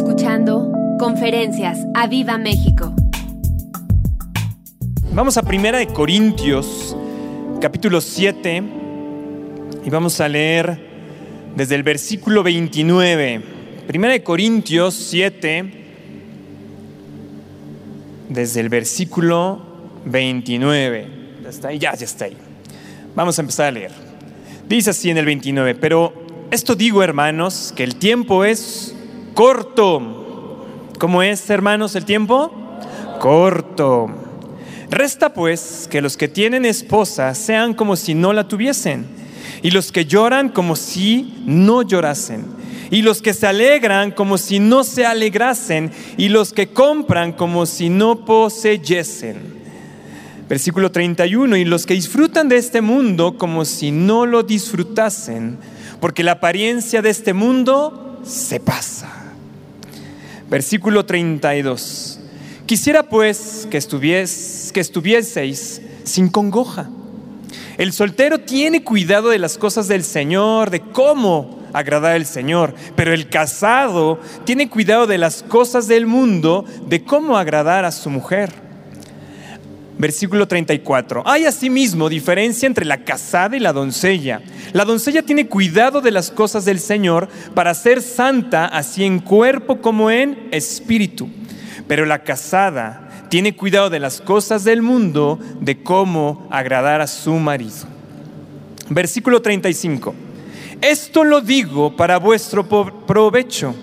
escuchando Conferencias a Viva México. Vamos a Primera de Corintios, capítulo 7, y vamos a leer desde el versículo 29. Primera de Corintios 7, desde el versículo 29. ¿Ya está ahí? Ya, ya está ahí. Vamos a empezar a leer. Dice así en el 29, pero esto digo hermanos, que el tiempo es corto. ¿Cómo es hermanos el tiempo? Corto. Resta pues que los que tienen esposa sean como si no la tuviesen, y los que lloran como si no llorasen, y los que se alegran como si no se alegrasen, y los que compran como si no poseyesen. Versículo 31, y los que disfrutan de este mundo como si no lo disfrutasen, porque la apariencia de este mundo se pasa. Versículo 32. Quisiera pues que, que estuvieseis sin congoja. El soltero tiene cuidado de las cosas del Señor, de cómo agradar al Señor, pero el casado tiene cuidado de las cosas del mundo, de cómo agradar a su mujer. Versículo 34. Hay asimismo diferencia entre la casada y la doncella. La doncella tiene cuidado de las cosas del Señor para ser santa así en cuerpo como en espíritu. Pero la casada tiene cuidado de las cosas del mundo, de cómo agradar a su marido. Versículo 35. Esto lo digo para vuestro provecho,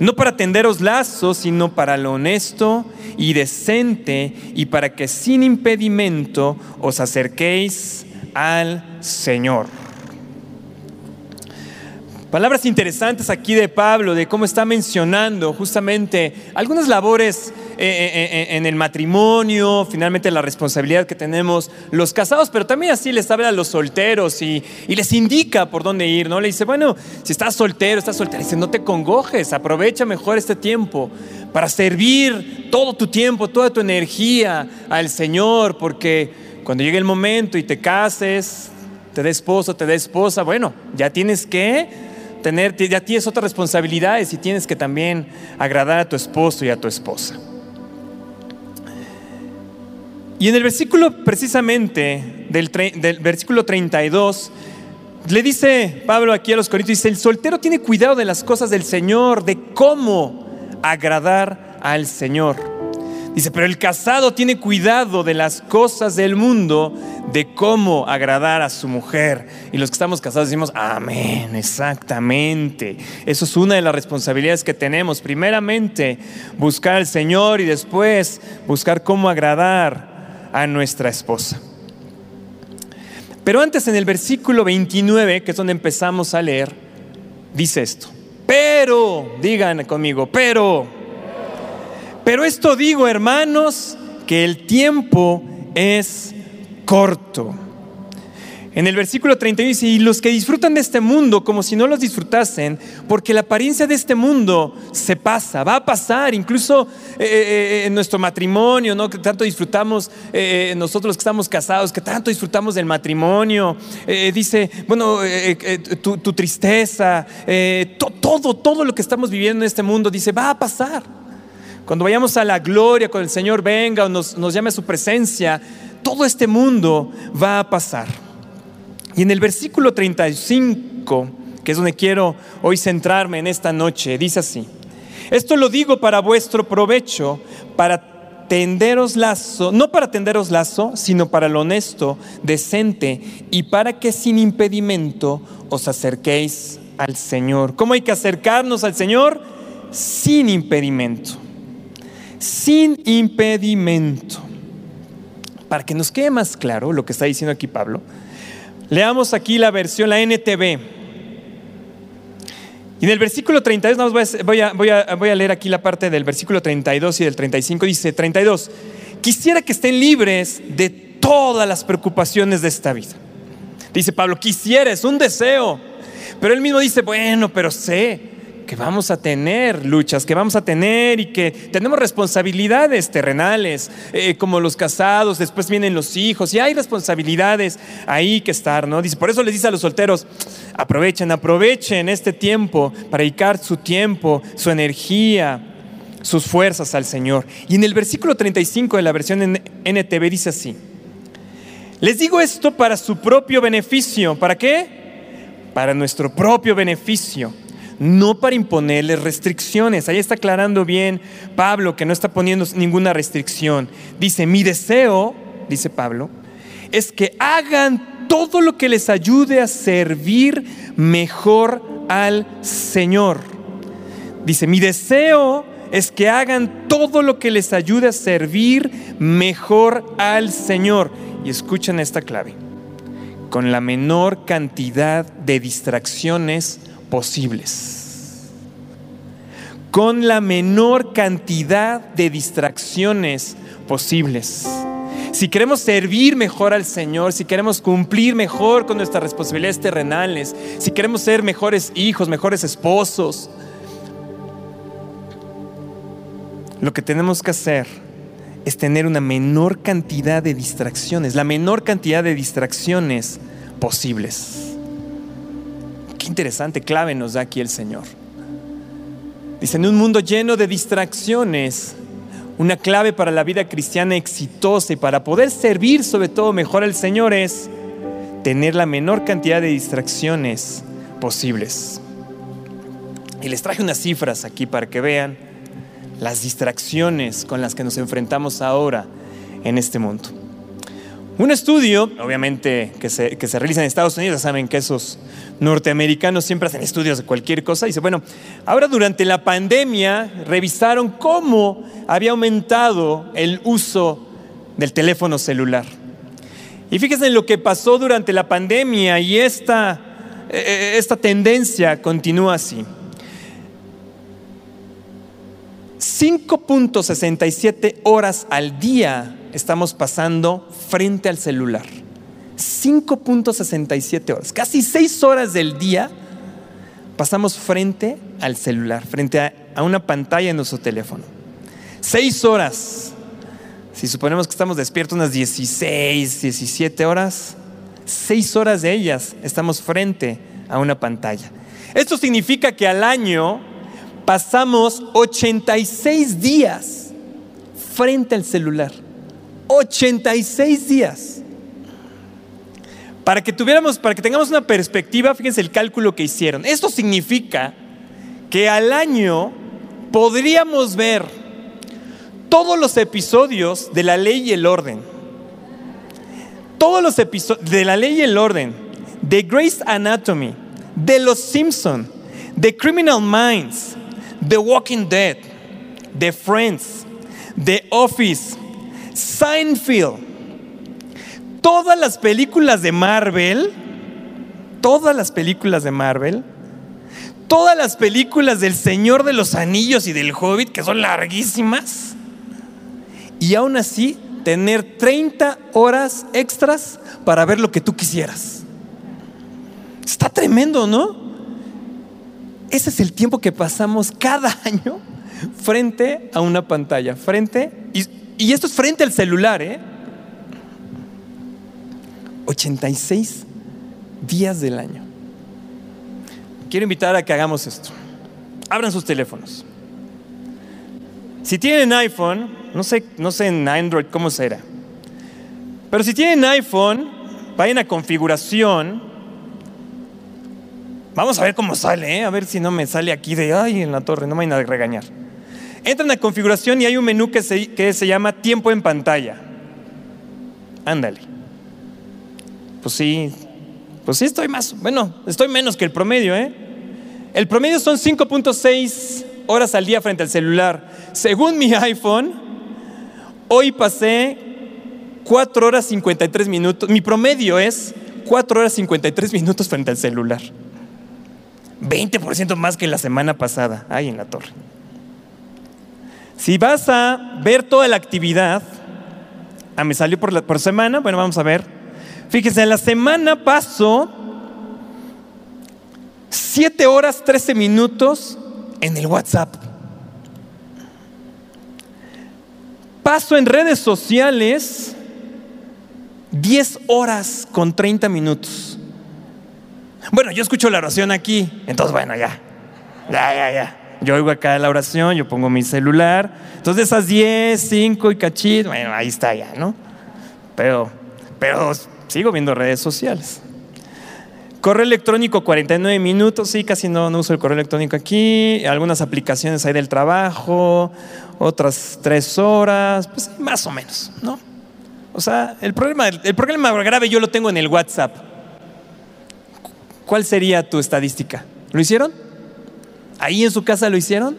no para tenderos lazos, sino para lo honesto y decente y para que sin impedimento os acerquéis al Señor. Palabras interesantes aquí de Pablo, de cómo está mencionando justamente algunas labores en el matrimonio, finalmente la responsabilidad que tenemos los casados, pero también así les habla a los solteros y, les indica por dónde ir, ¿no? Le dice, bueno, si estás soltero, estás soltera, dice, no te congojes, aprovecha mejor este tiempo para servir todo tu tiempo, toda tu energía al Señor, porque cuando llegue el momento y te cases, te dé esposo, te dé esposa, bueno, ya tienes que tener, ya tienes otras responsabilidades y tienes que también agradar a tu esposo y a tu esposa. Y en el versículo precisamente del, versículo 32, le dice Pablo aquí a los Corintios, dice, el soltero tiene cuidado de las cosas del Señor, de cómo agradar al Señor. Dice, pero el casado tiene cuidado de las cosas del mundo, de cómo agradar a su mujer. Y los que estamos casados decimos, amén, exactamente. Eso es una de las responsabilidades que tenemos. Primeramente, buscar al Señor y después buscar cómo agradar a nuestra esposa. Pero antes en el versículo 29, que es donde empezamos a leer, dice esto. Pero, digan conmigo, pero pero esto digo, hermanos, que el tiempo es corto. En el versículo 31 dice, y los que disfrutan de este mundo como si no los disfrutasen, porque la apariencia de este mundo se pasa, va a pasar, incluso eh, eh, eh, en nuestro matrimonio, ¿no? que tanto disfrutamos, nosotros que estamos casados, que tanto disfrutamos del matrimonio, dice, bueno, tu, tristeza, todo, todo lo que estamos viviendo en este mundo, dice, va a pasar. Cuando vayamos a la gloria, cuando el Señor venga o nos, llame a su presencia, todo este mundo va a pasar. Y en el versículo 35, que es donde quiero hoy centrarme en esta noche, dice así, esto lo digo para vuestro provecho, para tenderos lazo, no para tenderos lazo, sino para lo honesto, decente, y para que sin impedimento os acerquéis al Señor. ¿Cómo hay que acercarnos al Señor? Sin impedimento sin impedimento. Para que nos quede más claro lo que está diciendo aquí Pablo, leamos aquí la versión, la NTV. Y en el versículo 32, voy a, voy, a, voy a leer aquí la parte del versículo 32 y del 35, dice 32, quisiera que estén libres de todas las preocupaciones de esta vida. Dice Pablo, quisiera, es un deseo. Pero él mismo dice, bueno, pero sé que vamos a tener luchas, que vamos a tener y que tenemos responsabilidades terrenales, eh, como los casados, después vienen los hijos, y hay responsabilidades ahí que estar, ¿no? Dice, por eso les dice a los solteros, aprovechen, aprovechen este tiempo para dedicar su tiempo, su energía, sus fuerzas al Señor. Y en el versículo 35 de la versión NTV dice así, les digo esto para su propio beneficio, ¿para qué? Para nuestro propio beneficio no para imponerles restricciones. Ahí está aclarando bien Pablo que no está poniendo ninguna restricción. Dice, mi deseo, dice Pablo, es que hagan todo lo que les ayude a servir mejor al Señor. Dice, mi deseo es que hagan todo lo que les ayude a servir mejor al Señor. Y escuchen esta clave, con la menor cantidad de distracciones posibles. Con la menor cantidad de distracciones posibles. Si queremos servir mejor al Señor, si queremos cumplir mejor con nuestras responsabilidades terrenales, si queremos ser mejores hijos, mejores esposos, lo que tenemos que hacer es tener una menor cantidad de distracciones, la menor cantidad de distracciones posibles. Qué interesante clave nos da aquí el Señor. Dice, en un mundo lleno de distracciones, una clave para la vida cristiana exitosa y para poder servir sobre todo mejor al Señor es tener la menor cantidad de distracciones posibles. Y les traje unas cifras aquí para que vean las distracciones con las que nos enfrentamos ahora en este mundo. Un estudio, obviamente, que se, que se realiza en Estados Unidos, saben que esos norteamericanos siempre hacen estudios de cualquier cosa. Dice, bueno, ahora durante la pandemia revisaron cómo había aumentado el uso del teléfono celular. Y fíjense en lo que pasó durante la pandemia y esta, eh, eh, esta tendencia continúa así. 5.67 horas al día estamos pasando frente al celular. 5.67 horas, casi 6 horas del día pasamos frente al celular, frente a, una pantalla en nuestro teléfono. 6 horas. Si suponemos que estamos despiertos unas 16, 17 horas, 6 horas de ellas estamos frente a una pantalla. Esto significa que al año pasamos 86 días frente al celular. 86 días. Para que tuviéramos, para que tengamos una perspectiva, fíjense el cálculo que hicieron. Esto significa que al año podríamos ver todos los episodios de la ley y el orden. Todos los episodios de la ley y el orden, de Grace Anatomy, de Los Simpson, de Criminal Minds, The Walking Dead, The Friends, The Office, Seinfeld, todas las películas de Marvel, todas las películas de Marvel, todas las películas del Señor de los Anillos y del Hobbit, que son larguísimas, y aún así tener 30 horas extras para ver lo que tú quisieras. Está tremendo, ¿no? Ese es el tiempo que pasamos cada año frente a una pantalla, frente, y, y esto es frente al celular, ¿eh? 86 días del año. Quiero invitar a que hagamos esto. Abran sus teléfonos. Si tienen iPhone, no sé, no sé en Android cómo será, pero si tienen iPhone, vayan a configuración. Vamos a ver cómo sale, ¿eh? a ver si no me sale aquí de, ay, en la torre, no me vayan a regañar. Entran a configuración y hay un menú que se, que se llama tiempo en pantalla. Ándale. Pues sí, pues sí estoy más, bueno, estoy menos que el promedio, ¿eh? El promedio son 5.6 horas al día frente al celular. Según mi iPhone, hoy pasé 4 horas 53 minutos. Mi promedio es 4 horas 53 minutos frente al celular. 20% más que la semana pasada, ahí en la torre. Si vas a ver toda la actividad, ah, me salió por, semana, bueno, vamos a ver. Fíjense, en la semana paso 7 horas 13 minutos en el WhatsApp. Paso en redes sociales 10 horas con 30 minutos. Bueno, yo escucho la oración aquí, entonces bueno, ya, ya, ya, ya. Yo oigo acá la oración, yo pongo mi celular. Entonces esas 10, 5 y cachito, bueno, ahí está ya, ¿no? Pero, pero sigo viendo redes sociales. Correo electrónico 49 minutos, sí, casi no, no uso el correo electrónico aquí. Algunas aplicaciones ahí del trabajo, otras tres horas, pues más o menos, ¿no? O sea, el problema, el problema grave yo lo tengo en el WhatsApp. ¿Cuál sería tu estadística? ¿Lo hicieron? ¿Ahí en su casa lo hicieron?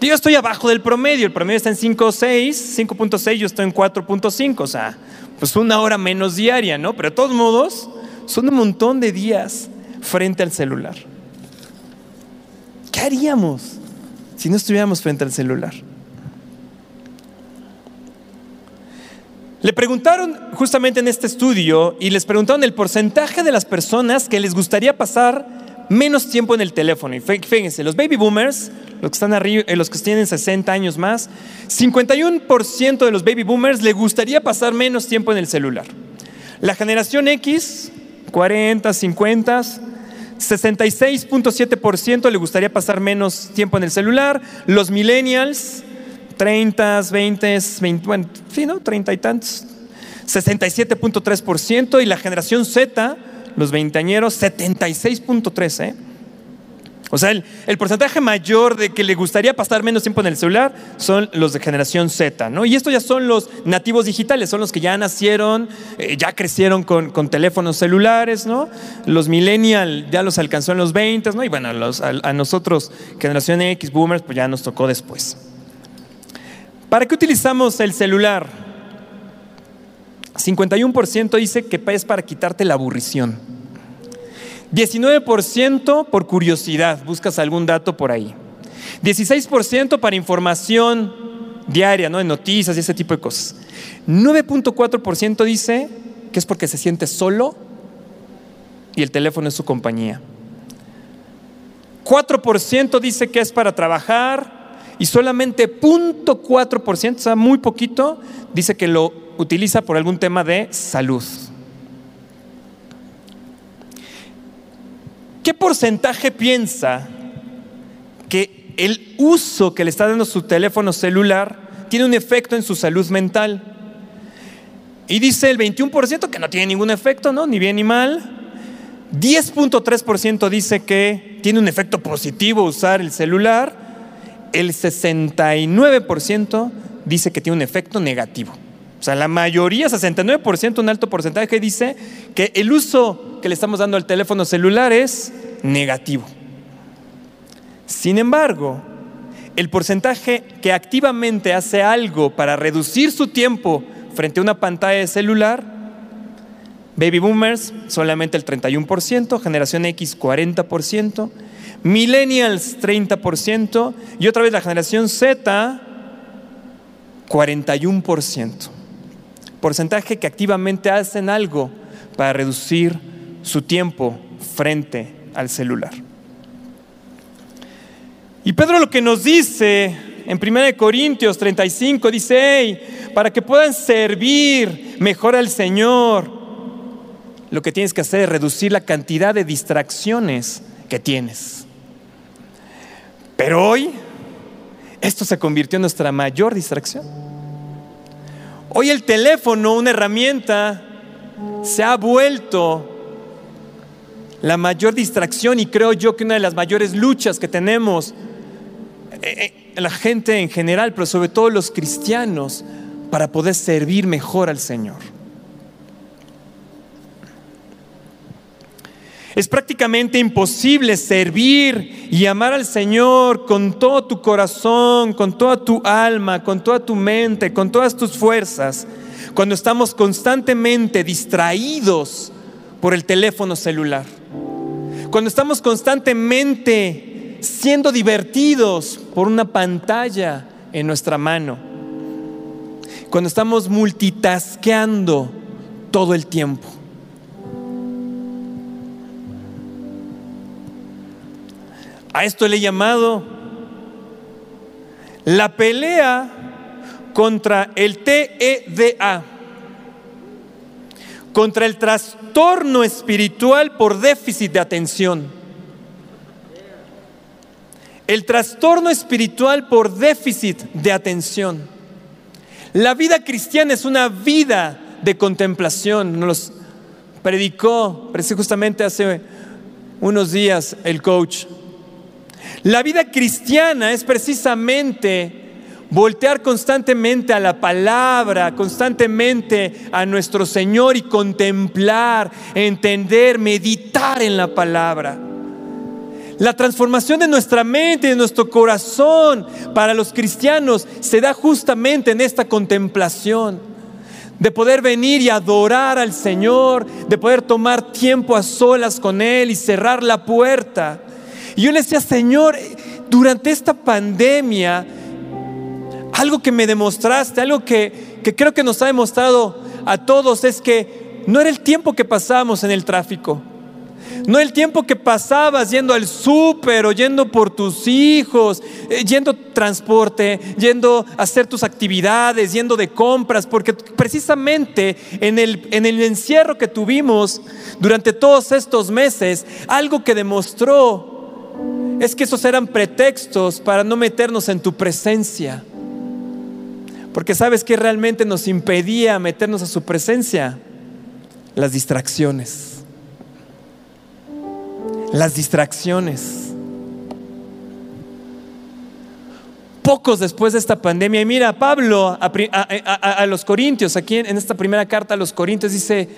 Yo estoy abajo del promedio, el promedio está en 5.6, 5.6, yo estoy en 4.5, o sea, pues una hora menos diaria, ¿no? Pero de todos modos, son un montón de días frente al celular. ¿Qué haríamos si no estuviéramos frente al celular? Le preguntaron justamente en este estudio y les preguntaron el porcentaje de las personas que les gustaría pasar menos tiempo en el teléfono. Y fíjense, los baby boomers, los que están arriba, eh, los que tienen 60 años más, 51% de los baby boomers le gustaría pasar menos tiempo en el celular. La generación X, 40, 50, 66.7% le gustaría pasar menos tiempo en el celular. Los millennials, 30, 20, 20 bueno, sí, ¿no? 30 y tantos. 67.3% y la generación Z, los veinteañeros, 76.3%. ¿eh? O sea, el, porcentaje mayor de que le gustaría pasar menos tiempo en el celular son los de generación Z, ¿no? Y estos ya son los nativos digitales, son los que ya nacieron, eh, ya crecieron con, teléfonos celulares, ¿no? Los millennial ya los alcanzó en los 20, ¿no? Y bueno, a nosotros, generación X, boomers, pues ya nos tocó después. ¿Para qué utilizamos el celular? 51% dice que es para quitarte la aburrición. 19% por curiosidad, buscas algún dato por ahí. 16% para información diaria, ¿no? de noticias y ese tipo de cosas. 9.4% dice que es porque se siente solo y el teléfono es su compañía. 4% dice que es para trabajar, y solamente 0.4%, o sea, muy poquito, dice que lo utiliza por algún tema de salud. ¿Qué porcentaje piensa que el uso que le está dando su teléfono celular tiene un efecto en su salud mental? Y dice el 21% que no tiene ningún efecto, ¿no? Ni bien ni mal. 10.3% dice que tiene un efecto positivo usar el celular el 69% dice que tiene un efecto negativo. O sea, la mayoría, 69%, un alto porcentaje, dice que el uso que le estamos dando al teléfono celular es negativo. Sin embargo, el porcentaje que activamente hace algo para reducir su tiempo frente a una pantalla de celular, baby boomers solamente el 31%, generación X 40%, Millennials 30% y otra vez la generación Z 41%. Porcentaje que activamente hacen algo para reducir su tiempo frente al celular. Y Pedro lo que nos dice en 1 Corintios 35 dice, para que puedan servir mejor al Señor, lo que tienes que hacer es reducir la cantidad de distracciones que tienes. Pero hoy esto se convirtió en nuestra mayor distracción. Hoy el teléfono, una herramienta, se ha vuelto la mayor distracción y creo yo que una de las mayores luchas que tenemos eh, eh, la gente en general, pero sobre todo los cristianos, para poder servir mejor al Señor. Es prácticamente imposible servir y amar al Señor con todo tu corazón, con toda tu alma, con toda tu mente, con todas tus fuerzas, cuando estamos constantemente distraídos por el teléfono celular. Cuando estamos constantemente siendo divertidos por una pantalla en nuestra mano. Cuando estamos multitasqueando todo el tiempo. A esto le he llamado la pelea contra el TEDA, contra el trastorno espiritual por déficit de atención. El trastorno espiritual por déficit de atención. La vida cristiana es una vida de contemplación. Nos predicó justamente hace unos días el coach. La vida cristiana es precisamente voltear constantemente a la palabra, constantemente a nuestro Señor y contemplar, entender, meditar en la palabra. La transformación de nuestra mente, de nuestro corazón para los cristianos se da justamente en esta contemplación. De poder venir y adorar al Señor, de poder tomar tiempo a solas con Él y cerrar la puerta. Y yo le decía, Señor, durante esta pandemia, algo que me demostraste, algo que, que creo que nos ha demostrado a todos es que no era el tiempo que pasábamos en el tráfico. No el tiempo que pasabas yendo al súper o yendo por tus hijos, eh, yendo transporte, yendo a hacer tus actividades, yendo de compras, porque precisamente en el, en el encierro que tuvimos durante todos estos meses, algo que demostró es que esos eran pretextos para no meternos en tu presencia. Porque sabes que realmente nos impedía meternos a su presencia las distracciones las distracciones. Pocos después de esta pandemia, y mira, Pablo a, los Corintios, aquí en, esta primera carta a los Corintios dice,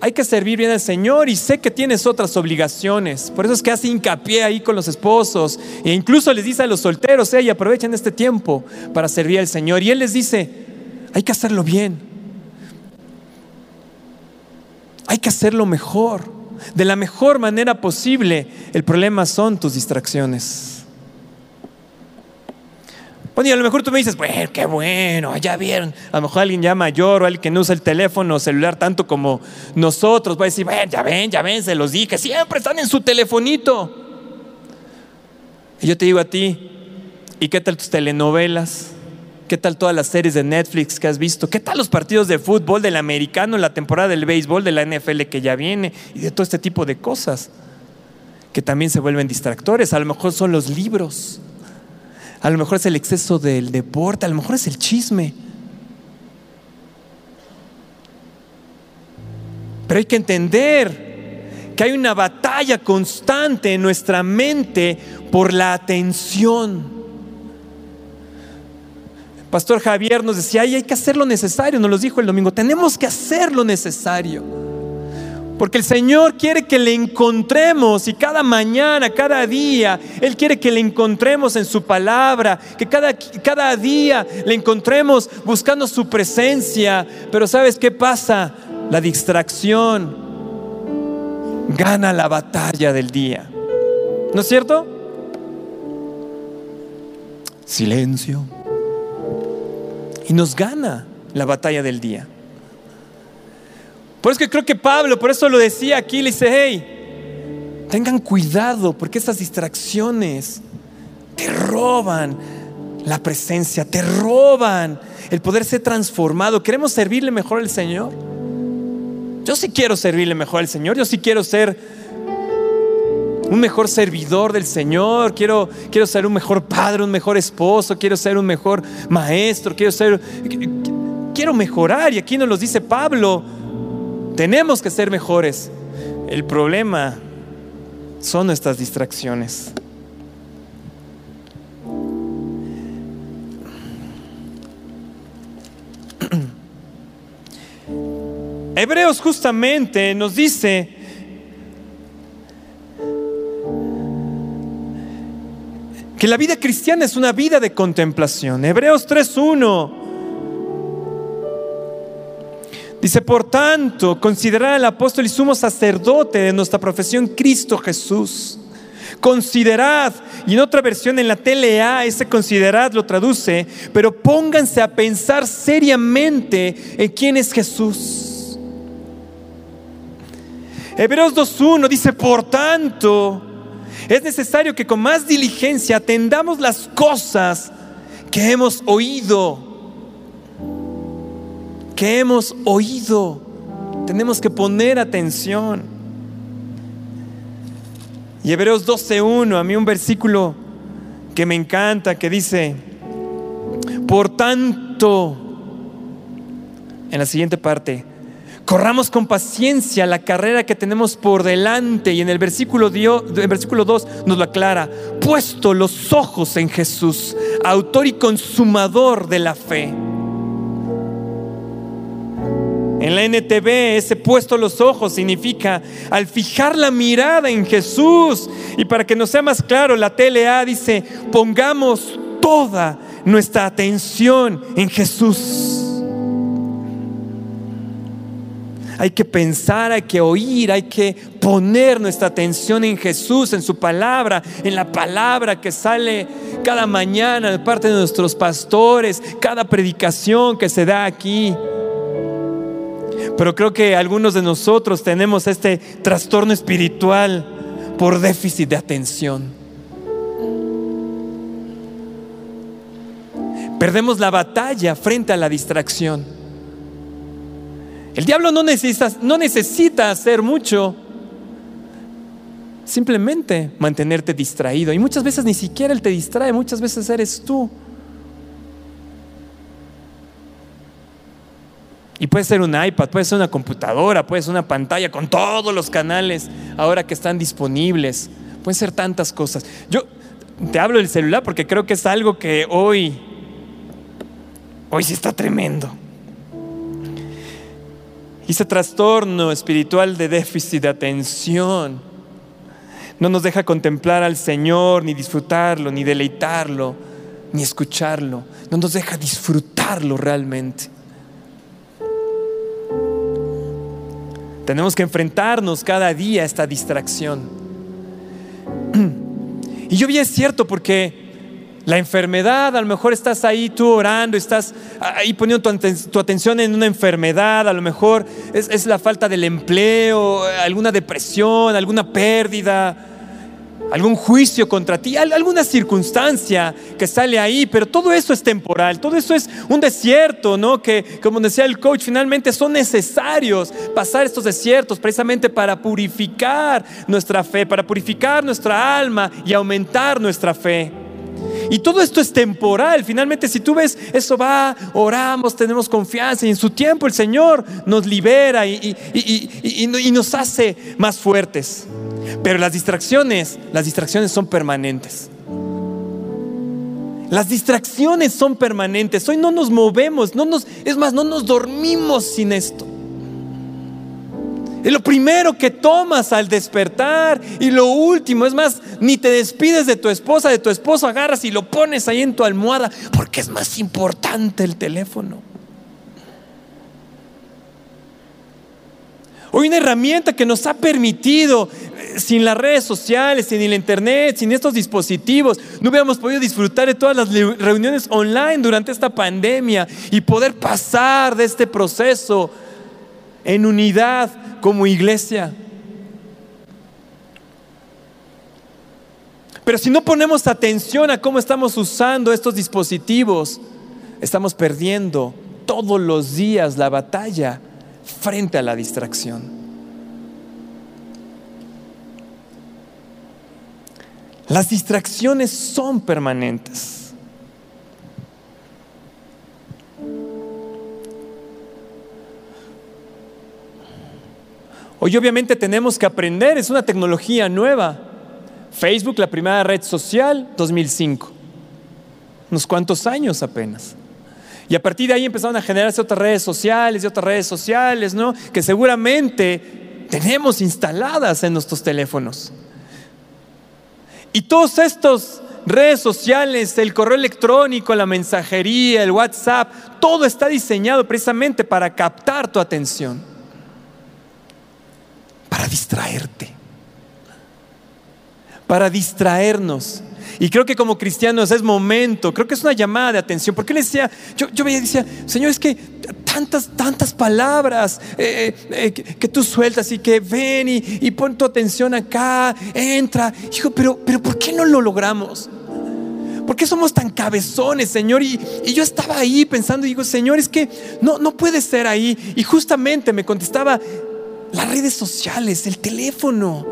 hay que servir bien al Señor y sé que tienes otras obligaciones. Por eso es que hace hincapié ahí con los esposos e incluso les dice a los solteros, hey, aprovechen este tiempo para servir al Señor. Y Él les dice, hay que hacerlo bien. Hay que hacerlo mejor de la mejor manera posible. El problema son tus distracciones. Bueno, y a lo mejor tú me dices, bueno, qué bueno, ya vieron. A lo mejor alguien ya mayor o alguien que no usa el teléfono celular tanto como nosotros va a decir, bueno, ya ven, ya ven, se los dije, siempre están en su telefonito. Y yo te digo a ti, ¿y qué tal tus telenovelas? ¿Qué tal todas las series de Netflix que has visto? ¿Qué tal los partidos de fútbol, del americano, la temporada del béisbol, de la NFL que ya viene y de todo este tipo de cosas? Que también se vuelven distractores. A lo mejor son los libros. A lo mejor es el exceso del deporte. A lo mejor es el chisme. Pero hay que entender que hay una batalla constante en nuestra mente por la atención. Pastor Javier nos decía, hay que hacer lo necesario, nos lo dijo el domingo, tenemos que hacer lo necesario. Porque el Señor quiere que le encontremos y cada mañana, cada día, Él quiere que le encontremos en su palabra, que cada, cada día le encontremos buscando su presencia. Pero ¿sabes qué pasa? La distracción gana la batalla del día. ¿No es cierto? Silencio y nos gana la batalla del día. Por eso creo que Pablo, por eso lo decía aquí, le dice, hey, tengan cuidado porque esas distracciones te roban la presencia, te roban el poder ser transformado. ¿Queremos servirle mejor al Señor? Yo sí quiero servirle mejor al Señor, yo sí quiero ser un mejor servidor del Señor, quiero, quiero ser un mejor padre, un mejor esposo, quiero ser un mejor maestro, quiero ser, quiero mejorar. Y aquí nos lo dice Pablo, tenemos que ser mejores. El problema son nuestras distracciones. Hebreos justamente nos dice que la vida cristiana es una vida de contemplación. Hebreos 3.1 dice, por tanto, considerad al apóstol y sumo sacerdote de nuestra profesión, Cristo Jesús. Considerad, y en otra versión en la TLA, ese considerad lo traduce, pero pónganse a pensar seriamente en quién es Jesús. Hebreos 2.1 dice, por tanto, Es necesario que con más diligencia atendamos las cosas que hemos oído. Que hemos oído. Tenemos que poner atención. Y Hebreos 12.1, a mí un versículo que me encanta, que dice, por tanto, en la siguiente parte, corramos con paciencia la carrera que tenemos por delante. Y en el versículo, el versículo 2 nos lo aclara, puesto los ojos en Jesús, autor y consumador de la fe. En la NTV ese puesto los ojos significa al fijar la mirada en Jesús. Y para que nos sea más claro, la TLA dice, pongamos toda nuestra atención en Jesús. Hay que pensar, hay que oír, hay que poner nuestra atención en Jesús, en su palabra, en la palabra que sale cada mañana de parte de nuestros pastores, cada predicación que se da aquí. Pero creo que algunos de nosotros tenemos este trastorno espiritual por déficit de atención. Perdemos la batalla frente a la distracción. El diablo no necesita, no necesita hacer mucho, simplemente mantenerte distraído. Y muchas veces ni siquiera él te distrae, muchas veces eres tú. Y puede ser un iPad, puede ser una computadora, puede ser una pantalla con todos los canales ahora que están disponibles. Pueden ser tantas cosas. Yo te hablo del celular porque creo que es algo que hoy, hoy sí está tremendo. Y ese trastorno espiritual de déficit de atención no nos deja contemplar al Señor, ni disfrutarlo, ni deleitarlo, ni escucharlo. No nos deja disfrutarlo realmente. Tenemos que enfrentarnos cada día a esta distracción. Y yo vi es cierto porque la enfermedad, a lo mejor estás ahí tú orando, estás ahí poniendo tu, atención en una enfermedad, a lo mejor es, la falta del empleo, alguna depresión, alguna pérdida algún juicio contra ti, alguna circunstancia que sale ahí, pero todo eso es temporal, todo eso es un desierto, ¿no? Que, como decía el coach, finalmente son necesarios pasar estos desiertos precisamente para purificar nuestra fe, para purificar nuestra alma y aumentar nuestra fe. Y todo esto es temporal. Finalmente, si tú ves, eso va, oramos, tenemos confianza y en su tiempo el Señor nos libera y, y nos hace más fuertes. Pero las distracciones, las distracciones son permanentes. Las distracciones son permanentes. Hoy no nos movemos, no nos, es más, no nos dormimos sin esto. Es lo primero que tomas al despertar y lo último, es más, ni te despides de tu esposa, de tu esposo, agarras y lo pones ahí en tu almohada porque es más importante el teléfono. Hoy una herramienta que nos ha permitido, eh, sin las redes sociales, sin el internet, sin estos dispositivos, no hubiéramos podido disfrutar de todas las reuniones online durante esta pandemia y poder pasar de este proceso en unidad como iglesia. Pero si no ponemos atención a cómo estamos usando estos dispositivos, estamos perdiendo todos los días la batalla frente a la distracción. Las distracciones son permanentes. Hoy obviamente tenemos que aprender, es una tecnología nueva. Facebook, la primera red social, 2005. Unos cuantos años apenas. Y a partir de ahí empezaron a generarse otras redes sociales y otras redes sociales, ¿no? Que seguramente tenemos instaladas en nuestros teléfonos. Y todos estos redes sociales, el correo electrónico, la mensajería, el WhatsApp, todo está diseñado precisamente para captar tu atención, distraerte, para distraernos. Y creo que como cristianos es momento, creo que es una llamada de atención. Porque le decía, yo, yo veía y decía, Señor, es que tantas, tantas palabras eh, eh, que, tú sueltas y que ven y, pon tu atención acá, entra. Hijo, pero, pero ¿por qué no lo logramos? ¿Por qué somos tan cabezones, Señor? Y, y, yo estaba ahí pensando, digo, Señor, es que no, no puede ser ahí. Y justamente me contestaba las redes sociales, el teléfono.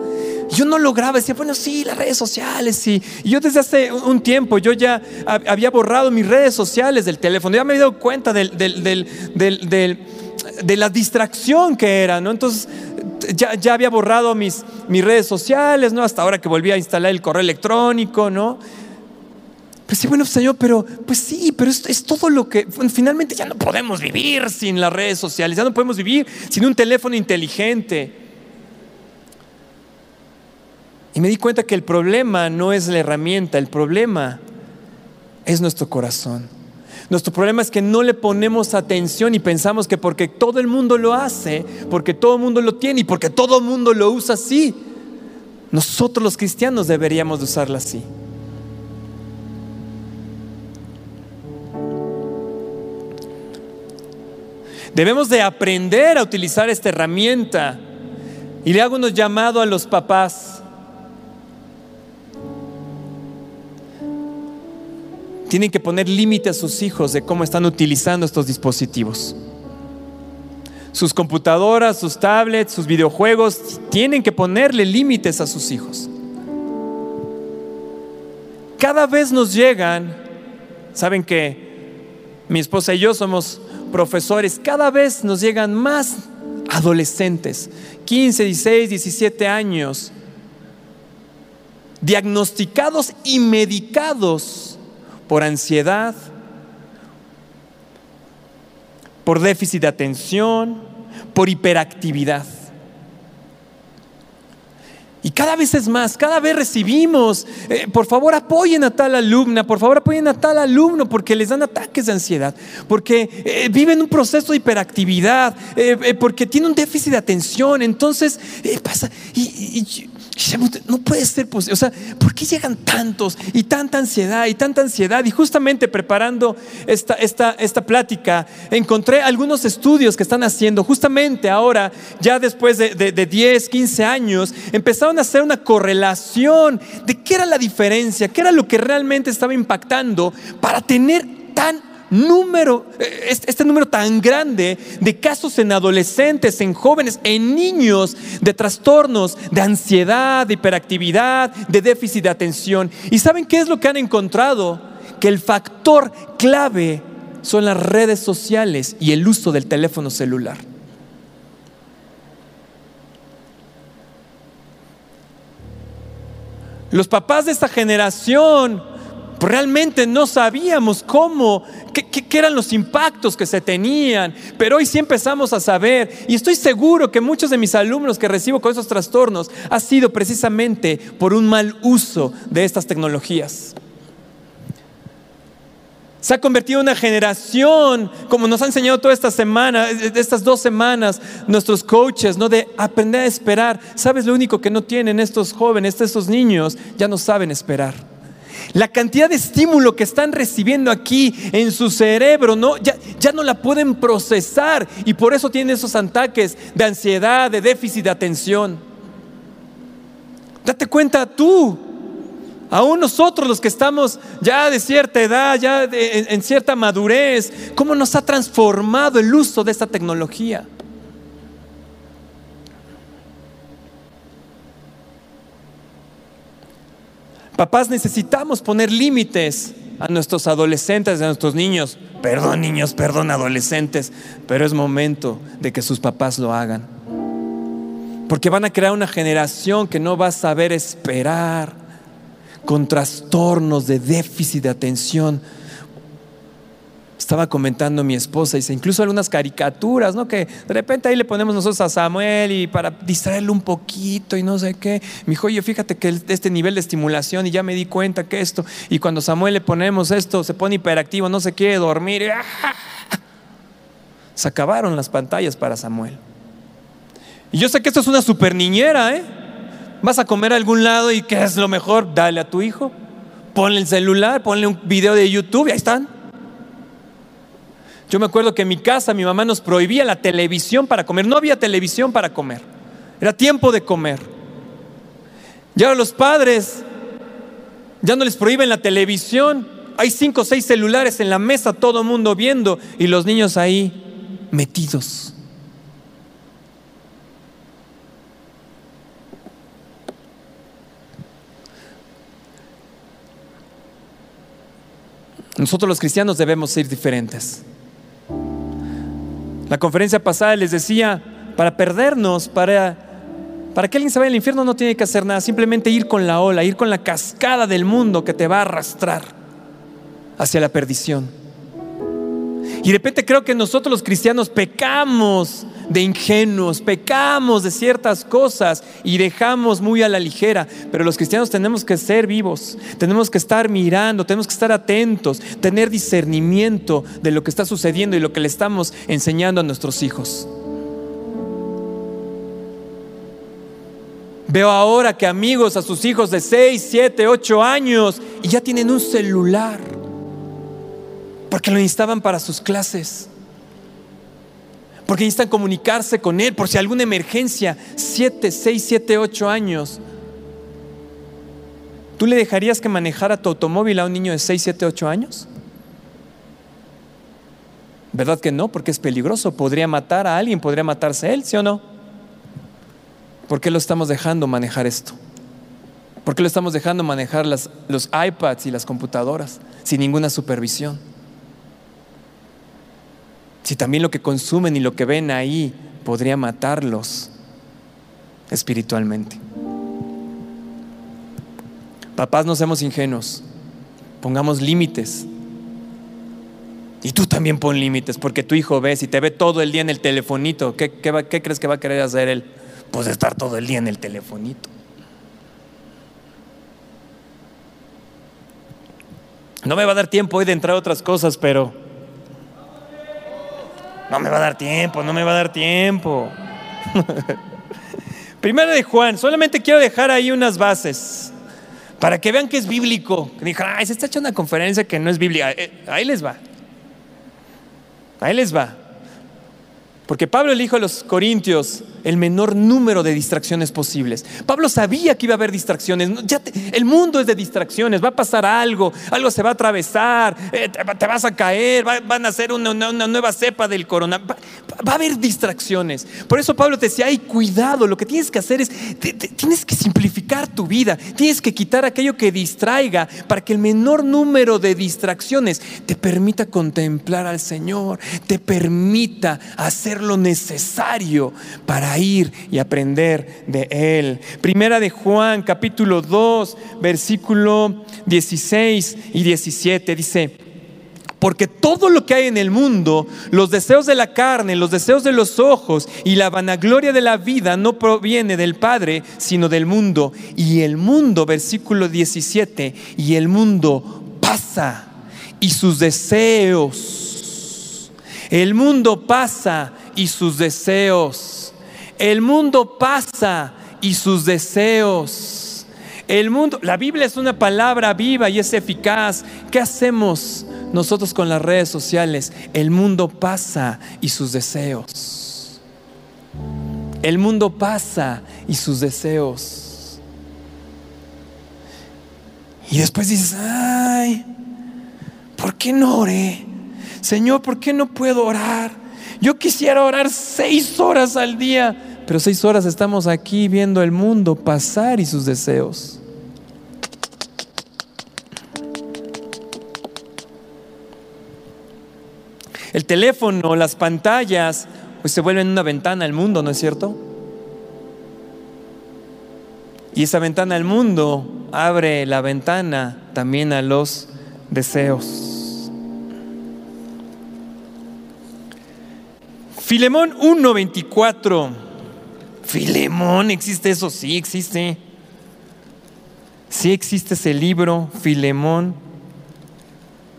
Yo no lograba, decía, bueno, sí, las redes sociales, sí. Y yo desde hace un tiempo, yo ya había borrado mis redes sociales del teléfono, ya me había dado cuenta del, de la distracción que era, ¿no? Entonces, ya, ya había borrado mis, mis redes sociales, ¿no? Hasta ahora que volví a instalar el correo electrónico, ¿no? Pues sí, bueno, Señor, pero pues sí, pero es, es, todo lo que finalmente ya no podemos vivir sin las redes sociales, ya no podemos vivir sin un teléfono inteligente. Y me di cuenta que el problema no es la herramienta, el problema es nuestro corazón. Nuestro problema es que no le ponemos atención y pensamos que porque todo el mundo lo hace, porque todo el mundo lo tiene y porque todo el mundo lo usa así, nosotros los cristianos deberíamos de usarla así. Debemos de aprender a utilizar esta herramienta. Y le hago unos llamado a los papás. tienen que poner límite a sus hijos de cómo están utilizando estos dispositivos. Sus computadoras, sus tablets, sus videojuegos, tienen que ponerle límites a sus hijos. Cada vez nos llegan, saben que mi esposa y yo somos profesores, cada vez nos llegan más adolescentes, 15, 16, 17 años, diagnosticados y medicados por ansiedad, por déficit de atención, por hiperactividad. Y cada vez es más, cada vez recibimos, eh, por favor apoyen a tal alumna, por favor apoyen a tal alumno, porque les dan ataques de ansiedad, porque eh, viven un proceso de hiperactividad, eh, porque tiene un déficit de atención. Entonces pasa, y, no puede ser posible. O sea, ¿por qué llegan tantos y tanta ansiedad y tanta ansiedad? Y justamente preparando esta, esta, esta plática, encontré algunos estudios que están haciendo. Justamente ahora, ya después de, de, de 10, 15 años, empezaron a hacer una correlación de qué era la diferencia, qué era lo que realmente estaba impactando para tener tan número, eh, este número tan grande de casos en adolescentes, en jóvenes, en niños de trastornos, de ansiedad, de hiperactividad, de déficit de atención. ¿Y saben qué es lo que han encontrado? Que el factor clave son las redes sociales y el uso del teléfono celular. Los papás de esta generación realmente no sabíamos cómo, qué, eran los impactos que se tenían, pero hoy sí empezamos a saber y estoy seguro que muchos de mis alumnos que recibo con esos trastornos ha sido precisamente por un mal uso de estas tecnologías. Se ha convertido en una generación, como nos ha enseñado toda esta semana, estas dos semanas, nuestros coaches, ¿no? De aprender a esperar. ¿Sabes lo único que no tienen estos jóvenes, estos niños? Ya no saben esperar. La cantidad de estímulo que están recibiendo aquí en su cerebro, ¿no? Ya, ya no la pueden procesar y por eso tienen esos ataques de ansiedad, de déficit de atención. Date cuenta tú, aún nosotros los que estamos ya de cierta edad, ya en cierta madurez, cómo nos ha transformado el uso de esta tecnología. Papás necesitamos poner límites a nuestros adolescentes, a nuestros niños. Perdón niños, perdón adolescentes, pero es momento de que sus papás lo hagan. Porque van a crear una generación que no va a saber esperar con trastornos de déficit de atención estaba comentando mi esposa, dice, incluso algunas caricaturas, ¿no? Que de repente ahí le ponemos nosotros a Samuel y para distraerlo un poquito y no sé qué. Me dijo, oye, fíjate que este nivel de estimulación y ya me di cuenta que esto, y cuando Samuel le ponemos esto, se pone hiperactivo, no se quiere dormir. Se acabaron las pantallas para Samuel. Y yo sé que esto es una super niñera, ¿eh? Vas a comer a algún lado y ¿qué es lo mejor? Dale a tu hijo. Ponle el celular, ponle un video de YouTube y ahí están. Yo me acuerdo que en mi casa mi mamá nos prohibía la televisión para comer. No había televisión para comer. Era tiempo de comer. Y ahora los padres ya no les prohíben la televisión. Hay cinco o seis celulares en la mesa, todo el mundo viendo y los niños ahí metidos. Nosotros los cristianos debemos ser diferentes. La conferencia pasada les decía, para perdernos, para, para que alguien se vaya al infierno no tiene que hacer nada, simplemente ir con la ola, ir con la cascada del mundo que te va a arrastrar hacia la perdición. Y de repente creo que nosotros los cristianos pecamos de ingenuos, pecamos de ciertas cosas y dejamos muy a la ligera. Pero los cristianos tenemos que ser vivos, tenemos que estar mirando, tenemos que estar atentos, tener discernimiento de lo que está sucediendo y lo que le estamos enseñando a nuestros hijos. Veo ahora que amigos a sus hijos de 6, 7, 8 años y ya tienen un celular porque lo necesitaban para sus clases porque necesitan comunicarse con Él por si alguna emergencia, siete, seis, siete, ocho años. ¿Tú le dejarías que manejara tu automóvil a un niño de 6, 7, 8 años? ¿Verdad que no? Porque es peligroso. Podría matar a alguien, podría matarse él, ¿sí o no? ¿Por qué lo estamos dejando manejar esto? ¿Por qué lo estamos dejando manejar las, los iPads y las computadoras sin ninguna supervisión? Si también lo que consumen y lo que ven ahí podría matarlos espiritualmente. Papás, no seamos ingenuos, pongamos límites. Y tú también pon límites, porque tu hijo ve, si te ve todo el día en el telefonito, ¿qué, qué crees que va a querer hacer él? Pues estar todo el día en el telefonito. No me va a dar tiempo hoy de entrar a otras cosas, pero no me va a dar tiempo, no me va a dar tiempo. Primero de Juan, solamente quiero dejar ahí unas bases para que vean que es bíblico. Dijo, ay, se está echando una conferencia que no es bíblica. Eh, ahí les va. Ahí les va. Porque Pablo le dijo a los corintios el menor número de distracciones posibles. Pablo sabía que iba a haber distracciones. Ya el mundo es de distracciones. Va a pasar algo, algo se va a atravesar, eh, te, vas a caer, van a hacer una, nueva cepa del coronavirus. Va, a haber distracciones. Por eso Pablo te decía, ay, cuidado, lo que tienes que hacer es, tienes que simplificar tu vida, tienes que quitar aquello que distraiga para que el menor número de distracciones te permita contemplar al Señor, te permita hacer lo necesario para ir y aprender de Él. Primera de Juan, capítulo 2, versículo 16 y 17, dice, porque todo lo que hay en el mundo, los deseos de la carne, los deseos de los ojos y la vanagloria de la vida no proviene del Padre, sino del mundo. Y el mundo, versículo 17, y el mundo pasa y sus deseos. El mundo pasa y sus deseos. El mundo pasa y sus deseos. El mundo, la Biblia es una palabra viva y es eficaz. ¿Qué hacemos nosotros con las redes sociales? El mundo pasa y sus deseos. El mundo pasa y sus deseos. Y después dices, ay, ¿por qué no oré? Señor, ¿por qué no puedo orar? Yo quisiera orar seis horas al día, pero seis horas estamos aquí viendo el mundo pasar y sus deseos. El teléfono, las pantallas, pues se vuelven una ventana al mundo, ¿no es cierto? Y esa ventana al mundo abre la ventana también a los deseos. Filemón 1.24. Filemón, ¿existe eso? Sí, existe. Sí existe ese libro, Filemón.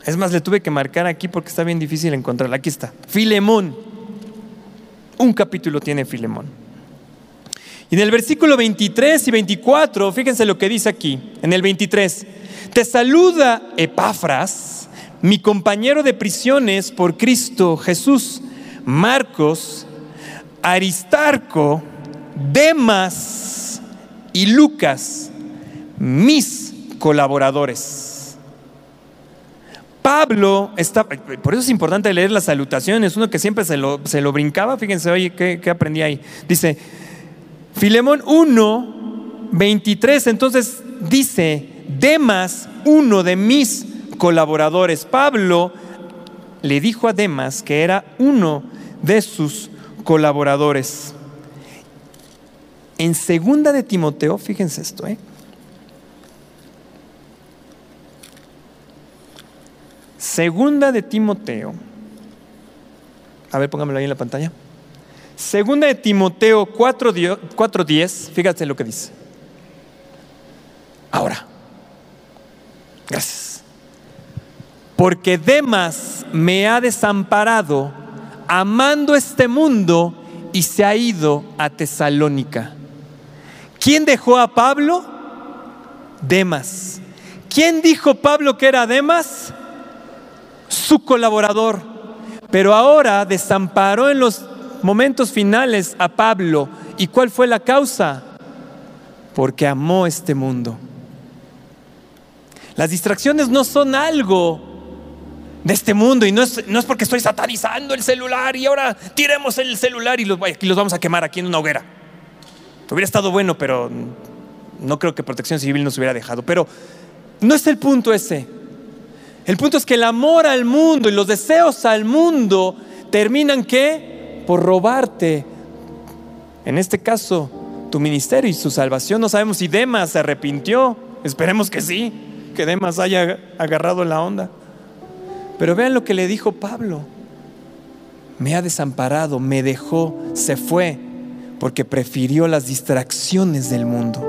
Es más, le tuve que marcar aquí porque está bien difícil encontrarlo. Aquí está. Filemón. Un capítulo tiene Filemón. Y en el versículo 23 y 24, fíjense lo que dice aquí. En el 23, te saluda Epafras mi compañero de prisiones por Cristo Jesús, Marcos, Aristarco, Demas y Lucas, mis colaboradores. Pablo está, por eso es importante leer las salutaciones, uno que siempre se lo, se lo brincaba, fíjense, oye, ¿qué, ¿qué, aprendí ahí? Dice, Filemón 1, 23, entonces dice, Demas, uno de mis colaboradores. Pablo le dijo a Demas que era uno de sus colaboradores. En segunda de Timoteo, fíjense esto, ¿eh? Segunda de Timoteo. A ver, póngamelo ahí en la pantalla. Segunda de Timoteo 4.10, fíjate lo que dice. Ahora, gracias. Porque Demas me ha desamparado amando este mundo y se ha ido a Tesalónica. ¿Quién dejó a Pablo? Demas. ¿Quién dijo Pablo que era Demas? Su colaborador. Pero ahora desamparó en los momentos finales a Pablo. ¿Y cuál fue la causa? Porque amó este mundo. Las distracciones no son algo de este mundo y no es, no es porque estoy satanizando el celular y ahora tiremos el celular y los, los vamos a quemar aquí en una hoguera. Hubiera estado bueno, pero no creo que Protección Civil nos hubiera dejado. Pero no es el punto ese. El punto es que el amor al mundo y los deseos al mundo terminan que por robarte, en este caso, tu ministerio y su salvación. No sabemos si Demas se arrepintió. Esperemos que sí, que Demas haya agarrado la onda. Pero vean lo que le dijo Pablo. Me ha desamparado, me dejó, se fue, porque prefirió las distracciones del mundo.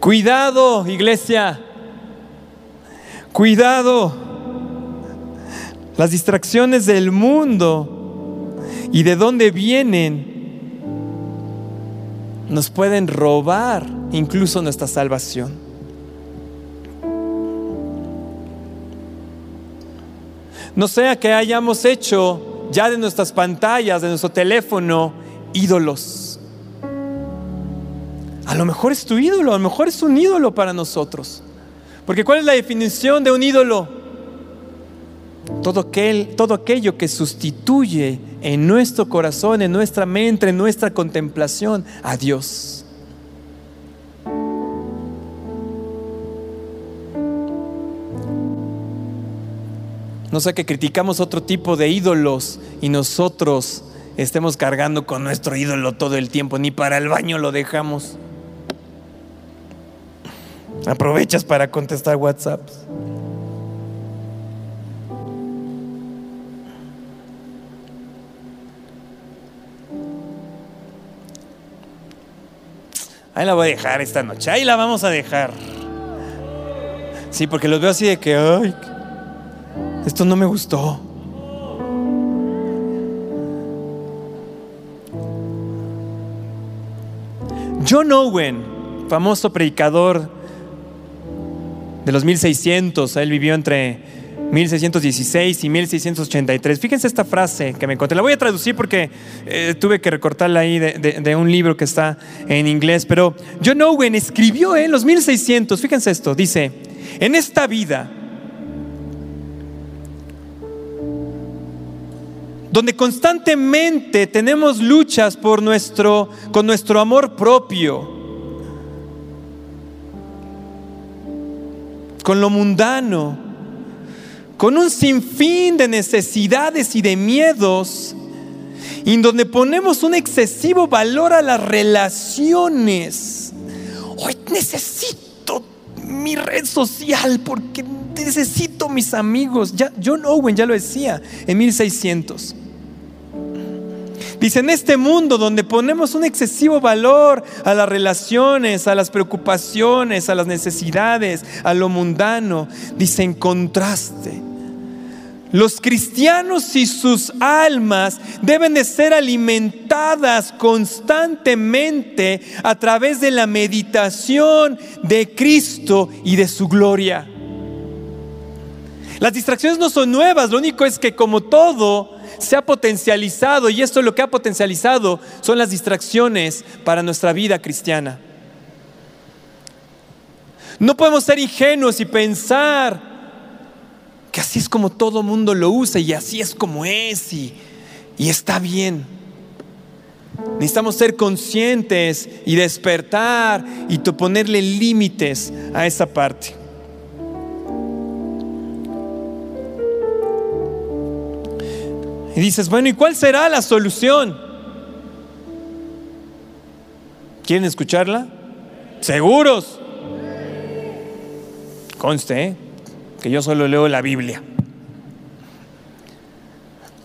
Cuidado, iglesia. Cuidado. Las distracciones del mundo y de dónde vienen nos pueden robar incluso nuestra salvación. No sea que hayamos hecho ya de nuestras pantallas, de nuestro teléfono, ídolos. A lo mejor es tu ídolo, a lo mejor es un ídolo para nosotros. Porque ¿cuál es la definición de un ídolo? Todo, aquel, todo aquello que sustituye en nuestro corazón, en nuestra mente, en nuestra contemplación a Dios. No sé que criticamos otro tipo de ídolos y nosotros estemos cargando con nuestro ídolo todo el tiempo, ni para el baño lo dejamos. Aprovechas para contestar WhatsApp. Ahí la voy a dejar esta noche. Ahí la vamos a dejar. Sí, porque los veo así de que, esto no me gustó. John Owen, famoso predicador de los 1600, él vivió entre 1616 y 1683. Fíjense esta frase que me encontré. La voy a traducir porque eh, tuve que recortarla ahí de, un libro que está en inglés. Pero John Owen escribió en los 1600, fíjense esto, dice, en esta vida donde constantemente tenemos luchas por nuestro, con nuestro amor propio, con lo mundano, con un sinfín de necesidades y de miedos, y donde ponemos un excesivo valor a las relaciones. Hoy necesito mi red social porque necesito mis amigos. Ya, John Owen ya lo decía en 1600. Dice, en este mundo donde ponemos un excesivo valor a las relaciones, a las preocupaciones, a las necesidades, a lo mundano, dice en contraste. Los cristianos y sus almas deben de ser alimentadas constantemente a través de la meditación de Cristo y de su gloria. Las distracciones no son nuevas, lo único es que como todo se ha potencializado y esto lo que ha potencializado son las distracciones para nuestra vida cristiana. No podemos ser ingenuos y pensar que así es como todo mundo lo usa y así es como es y, y está bien. Necesitamos ser conscientes y despertar y ponerle límites a esa parte. Y dices, bueno, ¿y cuál será la solución? ¿Quieren escucharla? ¿Seguros? Conste, ¿eh? que yo solo leo la Biblia.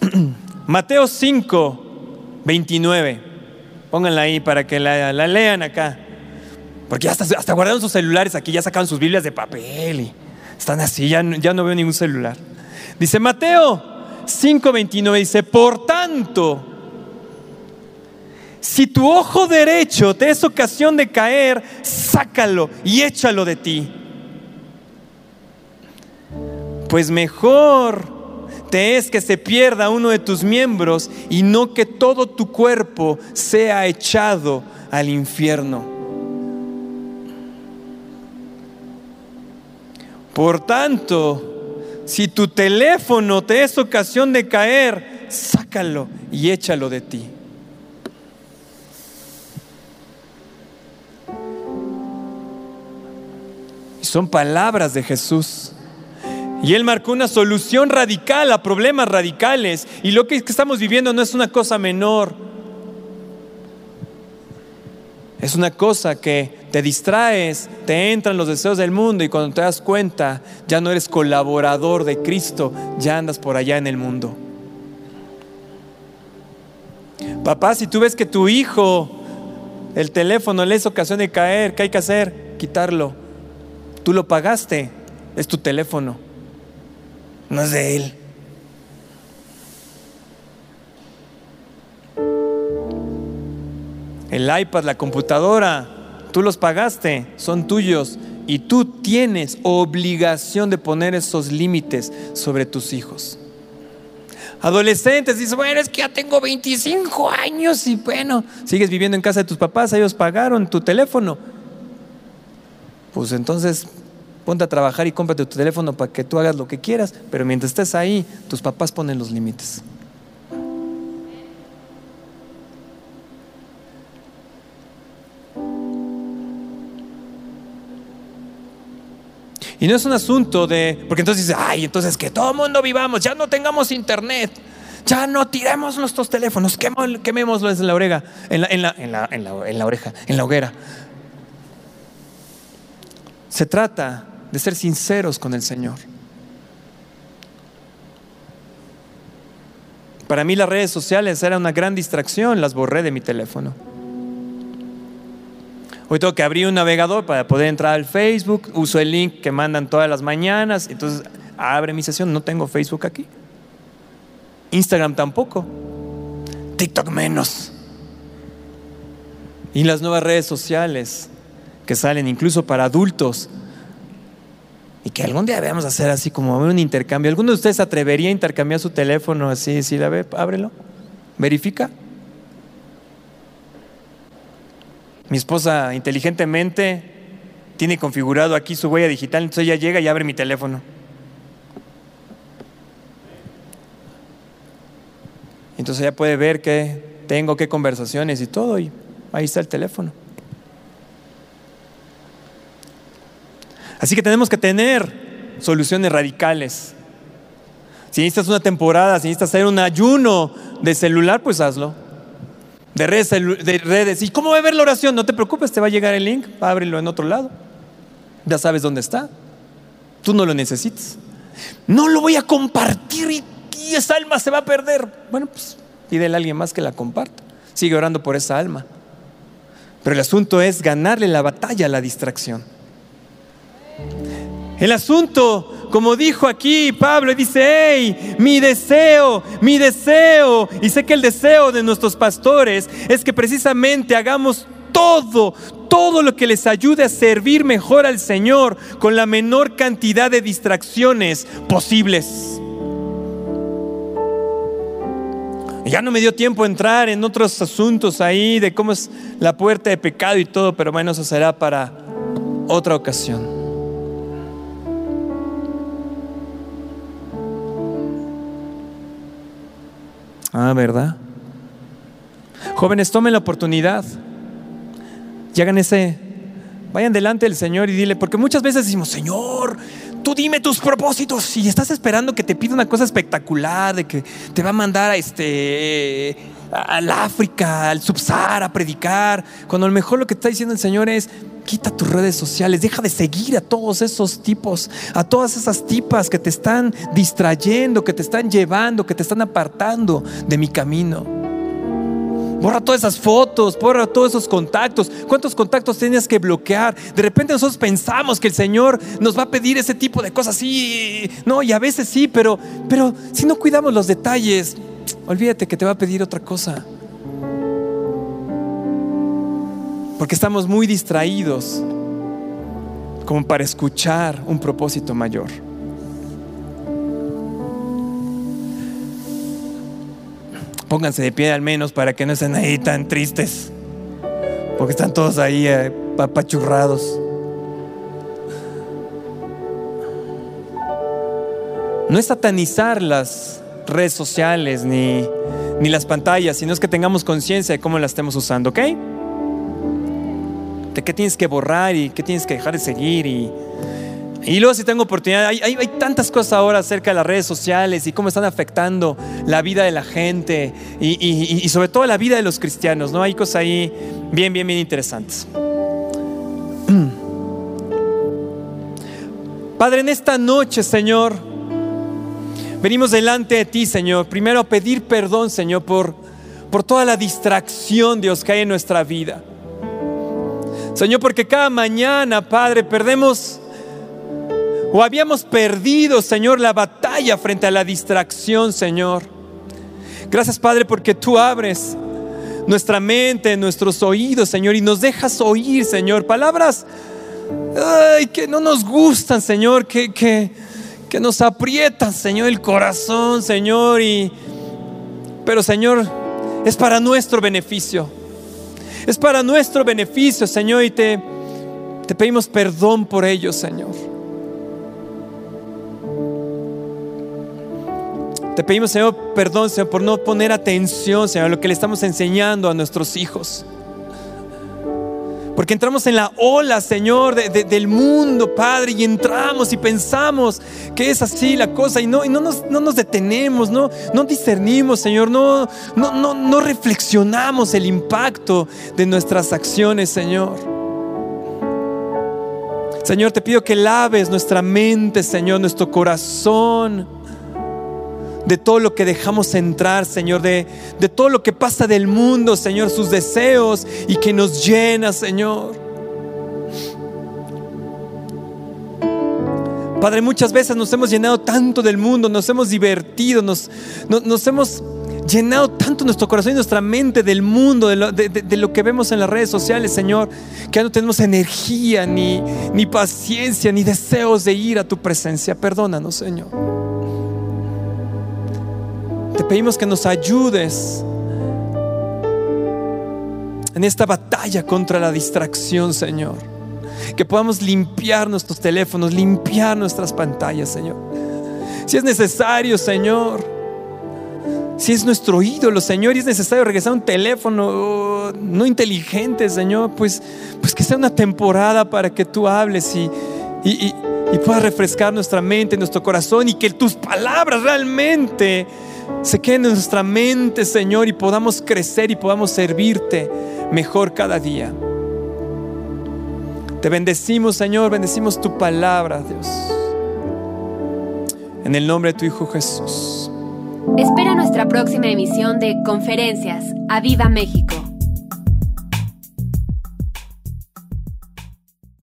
Mateo 5, 29. Pónganla ahí para que la, lean acá. Porque hasta, hasta, guardaron sus celulares aquí, ya sacaron sus Biblias de papel y están así, ya, ya no veo ningún celular. Dice Mateo 5:29 dice, por tanto, si tu ojo derecho te es ocasión de caer, sácalo y échalo de ti. Pues mejor te es que se pierda uno de tus miembros y no que todo tu cuerpo sea echado al infierno. Por tanto, si tu teléfono te es ocasión de caer, sácalo y échalo de ti. son palabras de Jesús. Y Él marcó una solución radical a problemas radicales. Y lo que estamos viviendo no es una cosa menor. Es una cosa que te distraes, te entran los deseos del mundo y cuando te das cuenta ya no eres colaborador de Cristo, ya andas por allá en el mundo. Papá, si tú ves que tu hijo, el teléfono le es ocasión de caer, ¿qué hay que hacer? Quitarlo. Tú lo pagaste, es tu teléfono, no es de él. El iPad, la computadora, Tú los pagaste, son tuyos y tú tienes obligación de poner esos límites sobre tus hijos. Adolescentes, dices, bueno, es que ya tengo 25 años y bueno, sigues viviendo en casa de tus papás, ellos pagaron tu teléfono. Pues entonces ponte a trabajar y cómprate tu teléfono para que tú hagas lo que quieras, pero mientras estés ahí, tus papás ponen los límites. Y no es un asunto de, porque entonces dice, ay, entonces que todo el mundo vivamos, ya no tengamos internet, ya no tiremos nuestros teléfonos, quemémoslos en la oreja, en la, en la, en la, oreja, en la hoguera. Se trata de ser sinceros con el Señor. Para mí las redes sociales eran una gran distracción, las borré de mi teléfono. Hoy tengo que abrir un navegador para poder entrar al Facebook, uso el link que mandan todas las mañanas, entonces abre mi sesión, no tengo Facebook aquí. Instagram tampoco. TikTok menos. Y las nuevas redes sociales que salen incluso para adultos. Y que algún día debemos hacer así como un intercambio. ¿Alguno de ustedes atrevería a intercambiar su teléfono así? Si la ve, ábrelo. Verifica. Mi esposa inteligentemente tiene configurado aquí su huella digital, entonces ella llega y abre mi teléfono. Entonces ella puede ver qué tengo, qué conversaciones y todo, y ahí está el teléfono. Así que tenemos que tener soluciones radicales. Si necesitas una temporada, si necesitas hacer un ayuno de celular, pues hazlo de redes, de redes. ¿Y cómo va a ver la oración? No te preocupes, te va a llegar el link, ábrelo en otro lado. Ya sabes dónde está. Tú no lo necesitas. No lo voy a compartir y, esa alma se va a perder. Bueno, pues pídele a alguien más que la comparta. Sigue orando por esa alma. Pero el asunto es ganarle la batalla a la distracción. El asunto como dijo aquí Pablo, dice, hey, mi deseo, mi deseo, y sé que el deseo de nuestros pastores es que precisamente hagamos todo, todo lo que les ayude a servir mejor al Señor con la menor cantidad de distracciones posibles. Ya no me dio tiempo a entrar en otros asuntos ahí de cómo es la puerta de pecado y todo, pero bueno, eso será para otra ocasión. Ah, ¿verdad? Jóvenes, tomen la oportunidad y hagan ese, vayan delante del Señor y dile, porque muchas veces decimos, Señor, tú dime tus propósitos y estás esperando que te pida una cosa espectacular, de que te va a mandar a este al África, al Subsahara a predicar, cuando a lo mejor lo que está diciendo el Señor es quita tus redes sociales, deja de seguir a todos esos tipos, a todas esas tipas que te están distrayendo, que te están llevando, que te están apartando de mi camino. Borra todas esas fotos, borra todos esos contactos. ¿Cuántos contactos tienes que bloquear? De repente nosotros pensamos que el Señor nos va a pedir ese tipo de cosas. Sí, no, y a veces sí, pero, pero si no cuidamos los detalles, olvídate que te va a pedir otra cosa. Porque estamos muy distraídos como para escuchar un propósito mayor. Pónganse de pie al menos para que no estén ahí tan tristes. Porque están todos ahí eh, apachurrados. No es satanizar las redes sociales ni, ni las pantallas, sino es que tengamos conciencia de cómo las estemos usando, ¿ok? De qué tienes que borrar y qué tienes que dejar de seguir y y luego si tengo oportunidad, hay, hay, tantas cosas ahora acerca de las redes sociales y cómo están afectando la vida de la gente y, sobre todo la vida de los cristianos, ¿no? Hay cosas ahí bien, bien, bien interesantes. Padre, en esta noche, Señor, venimos delante de ti, Señor, primero a pedir perdón, Señor, por, por toda la distracción, Dios, que hay en nuestra vida. Señor, porque cada mañana, Padre, perdemos o habíamos perdido, Señor, la batalla frente a la distracción, Señor. Gracias, Padre, porque tú abres nuestra mente, nuestros oídos, Señor, y nos dejas oír, Señor, palabras que no nos gustan, Señor, que, que, que nos aprietan, Señor, el corazón, Señor, y pero, Señor, es para nuestro beneficio. Es para nuestro beneficio, Señor, y te, te pedimos perdón por ello, Señor. Te pedimos, Señor, perdón, Señor, por no poner atención, Señor, a lo que le estamos enseñando a nuestros hijos. Porque entramos en la ola, Señor, del mundo, Padre, y entramos y pensamos que es así la cosa y no, no, nos, no nos, detenemos, no, no discernimos, Señor, no, no, no, no reflexionamos el impacto de nuestras acciones, Señor. Señor, te pido que laves nuestra mente, Señor, nuestro corazón de todo lo que dejamos entrar, Señor, de, de todo lo que pasa del mundo, Señor, sus deseos y que nos llena, Señor. Padre, muchas veces nos hemos llenado tanto del mundo, nos hemos divertido, nos, nos, hemos llenado tanto nuestro corazón y nuestra mente del mundo, de lo, de lo, que vemos en las redes sociales, Señor, que ya no tenemos energía, ni, ni paciencia, ni deseos de ir a tu presencia. Perdónanos, Señor. Te pedimos que nos ayudes en esta batalla contra la distracción, Señor. Que podamos limpiar nuestros teléfonos, limpiar nuestras pantallas, Señor. Si es necesario, Señor, si es nuestro ídolo, Señor, y es necesario regresar un teléfono no inteligente, Señor, pues, pues que sea una temporada para que tú hables y, y, y puedas refrescar nuestra mente, nuestro corazón y que tus palabras realmente se quede en nuestra mente, Señor, y podamos crecer y podamos servirte mejor cada día. Te bendecimos, Señor, bendecimos tu palabra, Dios. En el nombre de tu Hijo Jesús. Espera nuestra próxima emisión de Conferencias. ¡A Viva México!